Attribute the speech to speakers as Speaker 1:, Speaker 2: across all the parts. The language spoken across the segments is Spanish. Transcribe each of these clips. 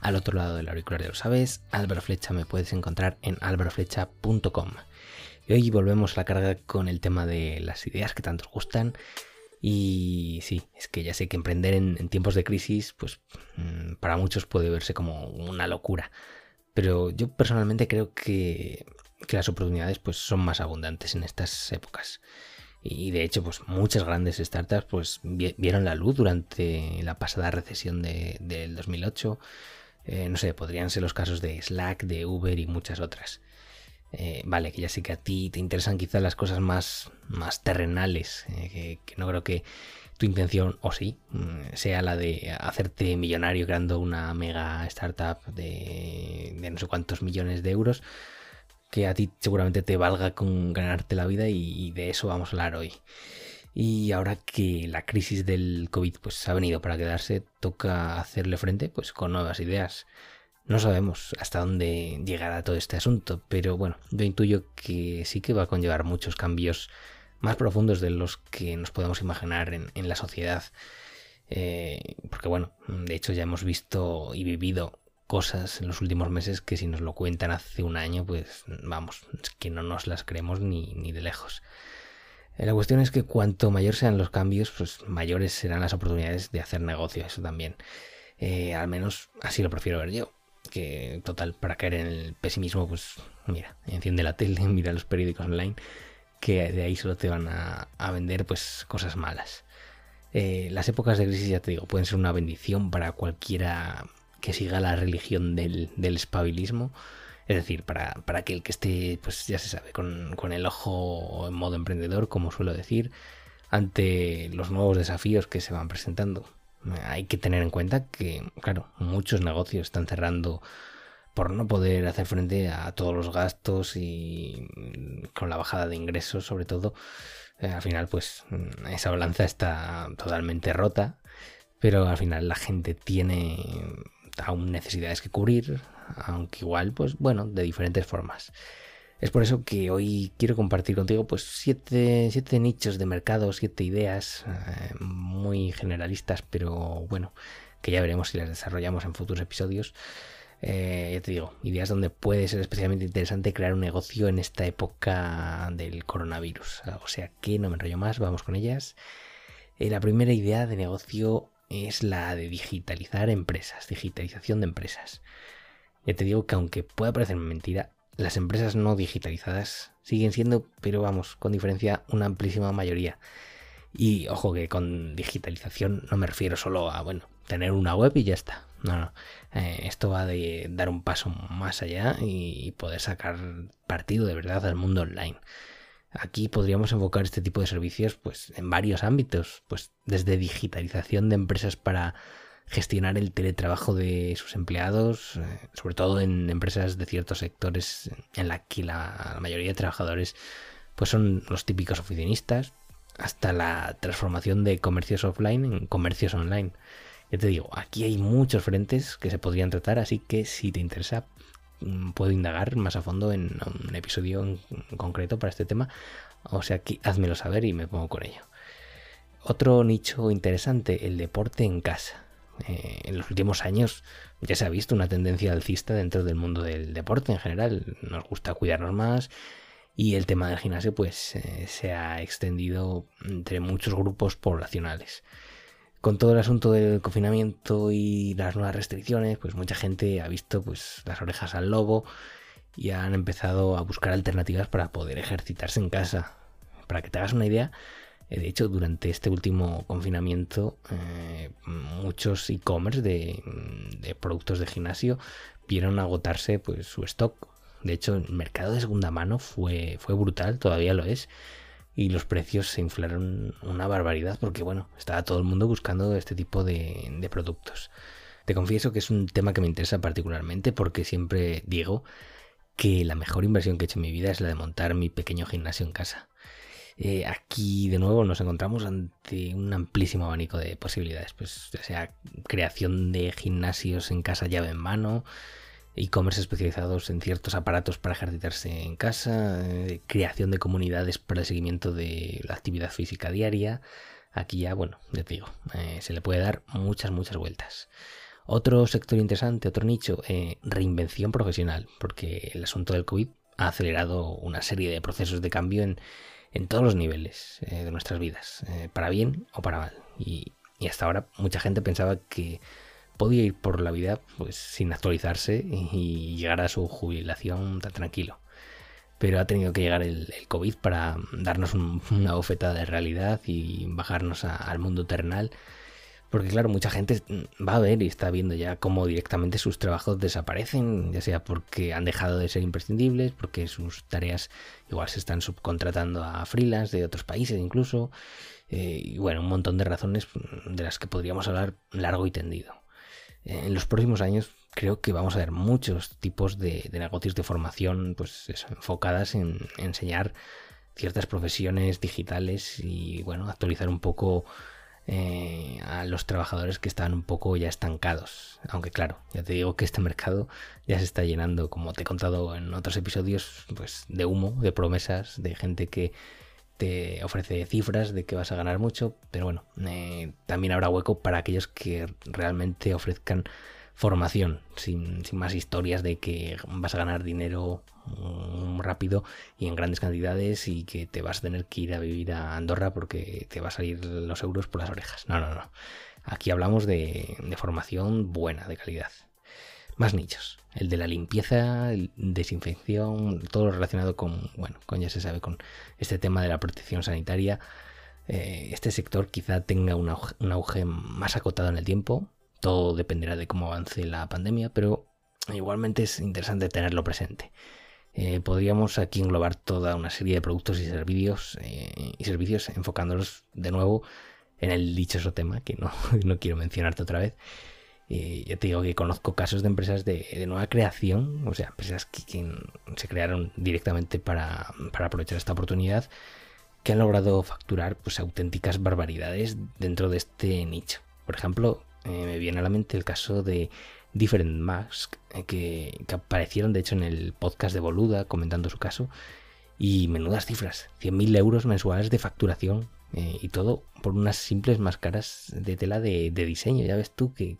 Speaker 1: Al otro lado del auricular ya lo sabes, Álvaro Flecha me puedes encontrar en álvaroflecha.com. Y hoy volvemos a la carga con el tema de las ideas que tanto os gustan y sí, es que ya sé que emprender en, tiempos de crisis, pues mm, para muchos puede verse como una locura. Pero yo personalmente creo que, las oportunidades pues son más abundantes en estas épocas. Y de hecho, pues muchas grandes startups pues vieron la luz durante la pasada recesión de, del 2008. Eh, no sé, podrían ser los casos de Slack, de Uber y muchas otras. Eh, vale, que ya sé que a ti te interesan quizás las cosas más, más terrenales, eh, que, no creo que tu intención, o sí, mm, sea la de hacerte millonario creando una mega startup de, no sé cuántos millones de euros, que a ti seguramente te valga con ganarte la vida y, de eso vamos a hablar hoy. Y ahora que la crisis del COVID pues, ha venido para quedarse, toca hacerle frente pues, con nuevas ideas. No sabemos hasta dónde llegará todo este asunto, pero bueno, yo intuyo que sí que va a conllevar muchos cambios más profundos de los que nos podemos imaginar en, la sociedad. Eh, porque bueno, de hecho ya hemos visto y vivido cosas en los últimos meses que si nos lo cuentan hace un año, pues vamos, es que no nos las creemos ni, ni de lejos. La cuestión es que cuanto mayor sean los cambios, pues mayores serán las oportunidades de hacer negocio, eso también. Eh, al menos así lo prefiero ver yo que total, para caer en el pesimismo, pues mira, enciende la tele, mira los periódicos online, que de ahí solo te van a, vender pues cosas malas. Eh, las épocas de crisis, ya te digo, pueden ser una bendición para cualquiera que siga la religión del espabilismo. Es decir, para, para aquel que esté, pues ya se sabe, con, con el ojo en modo emprendedor, como suelo decir, ante los nuevos desafíos que se van presentando hay que tener en cuenta que, claro, muchos negocios están cerrando por no poder hacer frente a todos los gastos y con la bajada de ingresos sobre todo. Eh, al final, pues esa balanza está totalmente rota, pero al final la gente tiene aún necesidades que cubrir, aunque igual, pues bueno, de diferentes formas. Es por eso que hoy quiero compartir contigo pues siete, siete nichos de mercado, siete ideas eh, muy generalistas, pero bueno, que ya veremos si las desarrollamos en futuros episodios. Eh, ya te digo, ideas donde puede ser especialmente interesante crear un negocio en esta época del coronavirus. O sea que no me enrollo más, vamos con ellas. Eh, la primera idea de negocio es la de digitalizar empresas, digitalización de empresas. Ya te digo que aunque pueda parecer mentira, las empresas no digitalizadas siguen siendo, pero vamos, con diferencia, una amplísima mayoría. Y ojo que con digitalización no me refiero solo a, bueno, tener una web y ya está. No, no. Eh, esto va de dar un paso más allá y poder sacar partido de verdad al mundo online. Aquí podríamos enfocar este tipo de servicios pues en varios ámbitos, pues desde digitalización de empresas para gestionar el teletrabajo de sus empleados, eh, sobre todo en empresas de ciertos sectores en la que la, mayoría de trabajadores pues son los típicos oficinistas, hasta la transformación de comercios offline en comercios online. Ya te digo, aquí hay muchos frentes que se podrían tratar, así que si te interesa mm, puedo indagar más a fondo en un episodio en concreto para este tema, o sea que házmelo saber y me pongo con ello. Otro nicho interesante, el deporte en casa. Eh, en los últimos años ya se ha visto una tendencia alcista dentro del mundo del deporte en general. Nos gusta cuidarnos más y el tema del gimnasio pues eh, se ha extendido entre muchos grupos poblacionales. Con todo el asunto del confinamiento y las nuevas restricciones, pues mucha gente ha visto pues las orejas al lobo y han empezado a buscar alternativas para poder ejercitarse en casa. Para que te hagas una idea, de hecho, durante este último confinamiento, eh, muchos e-commerce de, productos de gimnasio vieron agotarse pues, su stock. De hecho, el mercado de segunda mano fue, fue brutal, todavía lo es. Y los precios se inflaron una barbaridad porque, bueno, estaba todo el mundo buscando este tipo de, productos. Te confieso que es un tema que me interesa particularmente porque siempre digo que la mejor inversión que he hecho en mi vida es la de montar mi pequeño gimnasio en casa. Eh, aquí de nuevo nos encontramos ante un amplísimo abanico de posibilidades, pues ya sea creación de gimnasios en casa llave en mano, e-commerce especializados en ciertos aparatos para ejercitarse en casa, eh, creación de comunidades para el seguimiento de la actividad física diaria. Aquí ya, bueno, ya te digo, eh, se le puede dar muchas, muchas vueltas. Otro sector interesante, otro nicho, reinvención profesional, porque el asunto del COVID ha acelerado una serie de procesos de cambio en, en todos los niveles de nuestras vidas, para bien o para mal. Y, hasta ahora mucha gente pensaba que podía ir por la vida pues sin actualizarse y llegar a su jubilación tan tranquilo. Pero ha tenido que llegar el, COVID para darnos una bofetada de realidad y bajarnos al mundo terrenal. Porque claro, mucha gente va a ver y está viendo ya cómo directamente sus trabajos desaparecen, ya sea porque han dejado de ser imprescindibles, porque sus tareas igual se están subcontratando a freelance de otros países incluso, eh, y bueno, un montón de razones de las que podríamos hablar largo y tendido. En los próximos años creo que vamos a ver muchos tipos de, negocios de formación pues enfocadas en, enseñar ciertas profesiones digitales y bueno, actualizar un poco eh, a los trabajadores que están un poco ya estancados. Aunque claro, ya te digo que este mercado ya se está llenando, como te he contado en otros episodios, pues de humo, de promesas, de gente que te ofrece cifras de que vas a ganar mucho, pero bueno, eh, también habrá hueco para aquellos que realmente ofrezcan formación, sin, más historias de que vas a ganar dinero rápido y en grandes cantidades y que te vas a tener que ir a vivir a Andorra porque te va a salir los euros por las orejas. No, no, no. Aquí hablamos de formación buena, de calidad más nichos. El de la limpieza, desinfección, todo lo relacionado con, bueno, con ya se sabe, con este tema de la protección sanitaria. Eh, este sector quizá tenga un auge, más acotado en el tiempo. Todo dependerá de cómo avance la pandemia, pero igualmente es interesante tenerlo presente. Eh, podríamos aquí englobar toda una serie de productos y servicios, eh, y servicios enfocándolos de nuevo en el dichoso tema que no, no quiero mencionarte otra vez, y ya te digo que conozco casos de empresas de, nueva creación, o sea, empresas que, se crearon directamente para, aprovechar esta oportunidad, que han logrado facturar pues auténticas barbaridades dentro de este nicho. Por ejemplo, eh, me viene a la mente el caso de Different Mask, eh, que, que, aparecieron de hecho en el podcast de Boluda comentando su caso, y menudas cifras, 100.000 euros mensuales de facturación eh, y todo por unas simples máscaras de tela de, diseño. Ya ves tú que,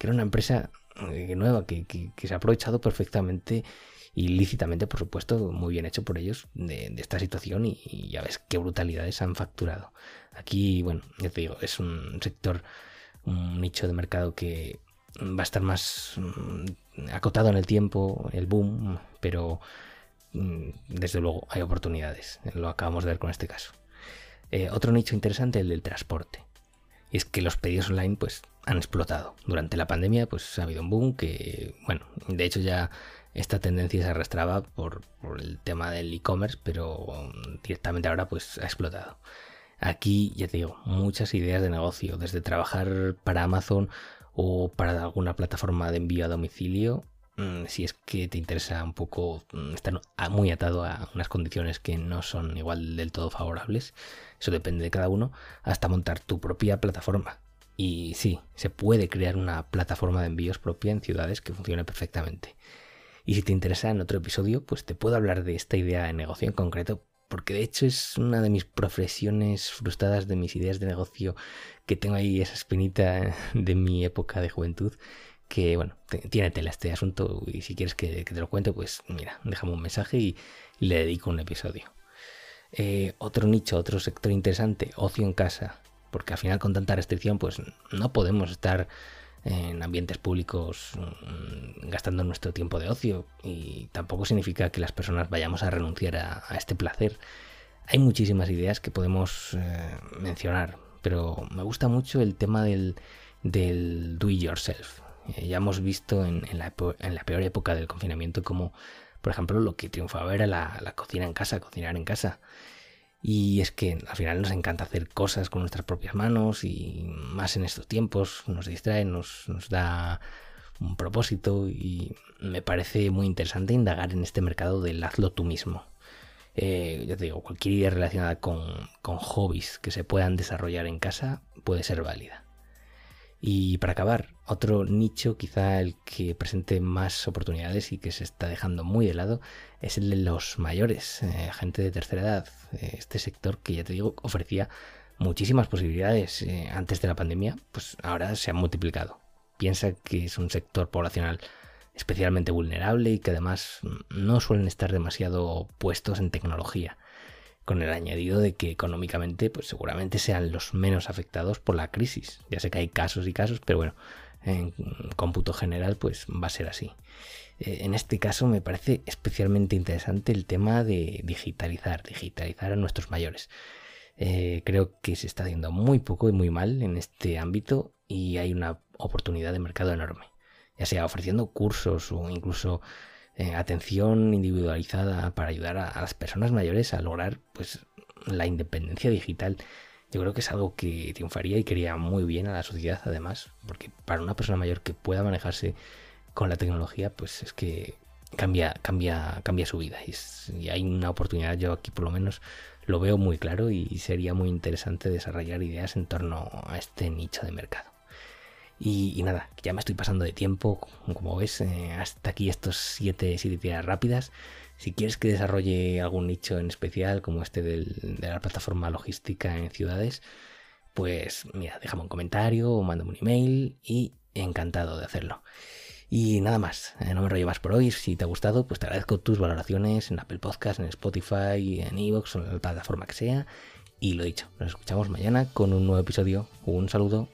Speaker 1: era una empresa eh, nueva, que, se ha aprovechado perfectamente y lícitamente, por supuesto, muy bien hecho por ellos de, esta situación y, ya ves qué brutalidades han facturado. Aquí, bueno, ya te digo, es un sector, un nicho de mercado que va a estar más mm, acotado en el tiempo, el boom, pero mm, desde luego hay oportunidades. Lo acabamos de ver con este caso. Eh, otro nicho interesante el del transporte. Y es que los pedidos online pues han explotado. Durante la pandemia pues ha habido un boom que, bueno, de hecho ya esta tendencia se arrastraba por, el tema del e-commerce, pero directamente ahora pues ha explotado. Aquí ya te digo, muchas ideas de negocio, desde trabajar para Amazon o para alguna plataforma de envío a domicilio Mm, si es que te interesa un poco, mm, estar muy atado a unas condiciones que no son igual del todo favorables, eso depende de cada uno, hasta montar tu propia plataforma. Y sí, se puede crear una plataforma de envíos propia en ciudades que funcione perfectamente. Y si te interesa en otro episodio, pues te puedo hablar de esta idea de negocio en concreto, porque de hecho es una de mis profesiones frustradas, de mis ideas de negocio, que tengo ahí esa espinita de mi época de juventud que bueno, tiene tela este asunto y si quieres que, te lo cuente, pues mira, déjame un mensaje y, le dedico un episodio. Eh, otro nicho, otro sector interesante, ocio en casa, porque al final con tanta restricción pues no podemos estar en ambientes públicos mm, gastando nuestro tiempo de ocio y tampoco significa que las personas vayamos a renunciar a, este placer. Hay muchísimas ideas que podemos eh, mencionar, pero me gusta mucho el tema del, do it yourself. Eh, ya hemos visto en, la, peor época del confinamiento como, por ejemplo, lo que triunfaba era la, cocina en casa, cocinar en casa. Y es que al final nos encanta hacer cosas con nuestras propias manos y más en estos tiempos nos distrae, nos, nos da un propósito y me parece muy interesante indagar en este mercado del hazlo tú mismo. Eh, ya te digo, cualquier idea relacionada con, con hobbies que se puedan desarrollar en casa puede ser válida. Y para acabar, otro nicho quizá el que presente más oportunidades y que se está dejando muy de lado es el de los mayores, eh, gente de tercera edad. Eh, este sector que ya te digo ofrecía muchísimas posibilidades eh, antes de la pandemia, pues ahora se ha multiplicado. Piensa que es un sector poblacional especialmente vulnerable y que además no suelen estar demasiado puestos en tecnología con el añadido de que económicamente pues seguramente sean los menos afectados por la crisis. Ya sé que hay casos y casos, pero bueno, en cómputo general pues va a ser así. Eh, en este caso me parece especialmente interesante el tema de digitalizar, digitalizar a nuestros mayores. Eh, creo que se está haciendo muy poco y muy mal en este ámbito y hay una oportunidad de mercado enorme, ya sea ofreciendo cursos o incluso eh, atención individualizada para ayudar a, las personas mayores a lograr pues la independencia digital. Yo creo que es algo que triunfaría y quería muy bien a la sociedad además, porque para una persona mayor que pueda manejarse con la tecnología, pues es que cambia, cambia, cambia su vida. Y, y, hay una oportunidad, yo aquí por lo menos lo veo muy claro y sería muy interesante desarrollar ideas en torno a este nicho de mercado. Y, nada, ya me estoy pasando de tiempo, como ves, eh, hasta aquí estos siete, siete tiras rápidas. Si quieres que desarrolle algún nicho en especial, como este de la plataforma logística en ciudades, pues mira, déjame un comentario o mándame un email y encantado de hacerlo. Y nada más, eh, no me rollo más por hoy. Si te ha gustado, pues te agradezco tus valoraciones en Apple Podcast, en Spotify, en Evox en la plataforma que sea. Y lo dicho, nos escuchamos mañana con un nuevo episodio. Un saludo